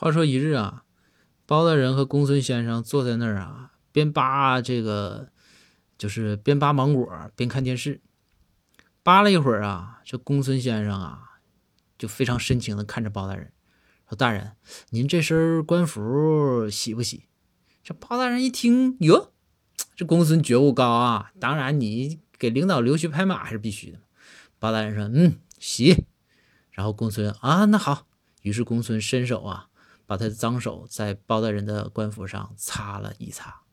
话说一日啊，包大人和公孙先生坐在那儿啊，边扒这个，就是边扒芒果边看电视。扒了一会儿啊，这公孙先生啊，就非常深情的看着包大人，说：“大人，您这身官服喜不喜？”这包大人一听，哟，这公孙觉悟高啊，当然你给领导溜须拍马还是必须的。包大人说：“嗯，喜。”然后公孙啊，那好。于是公孙伸手啊，把他的脏手在包大人的官服上擦了一擦。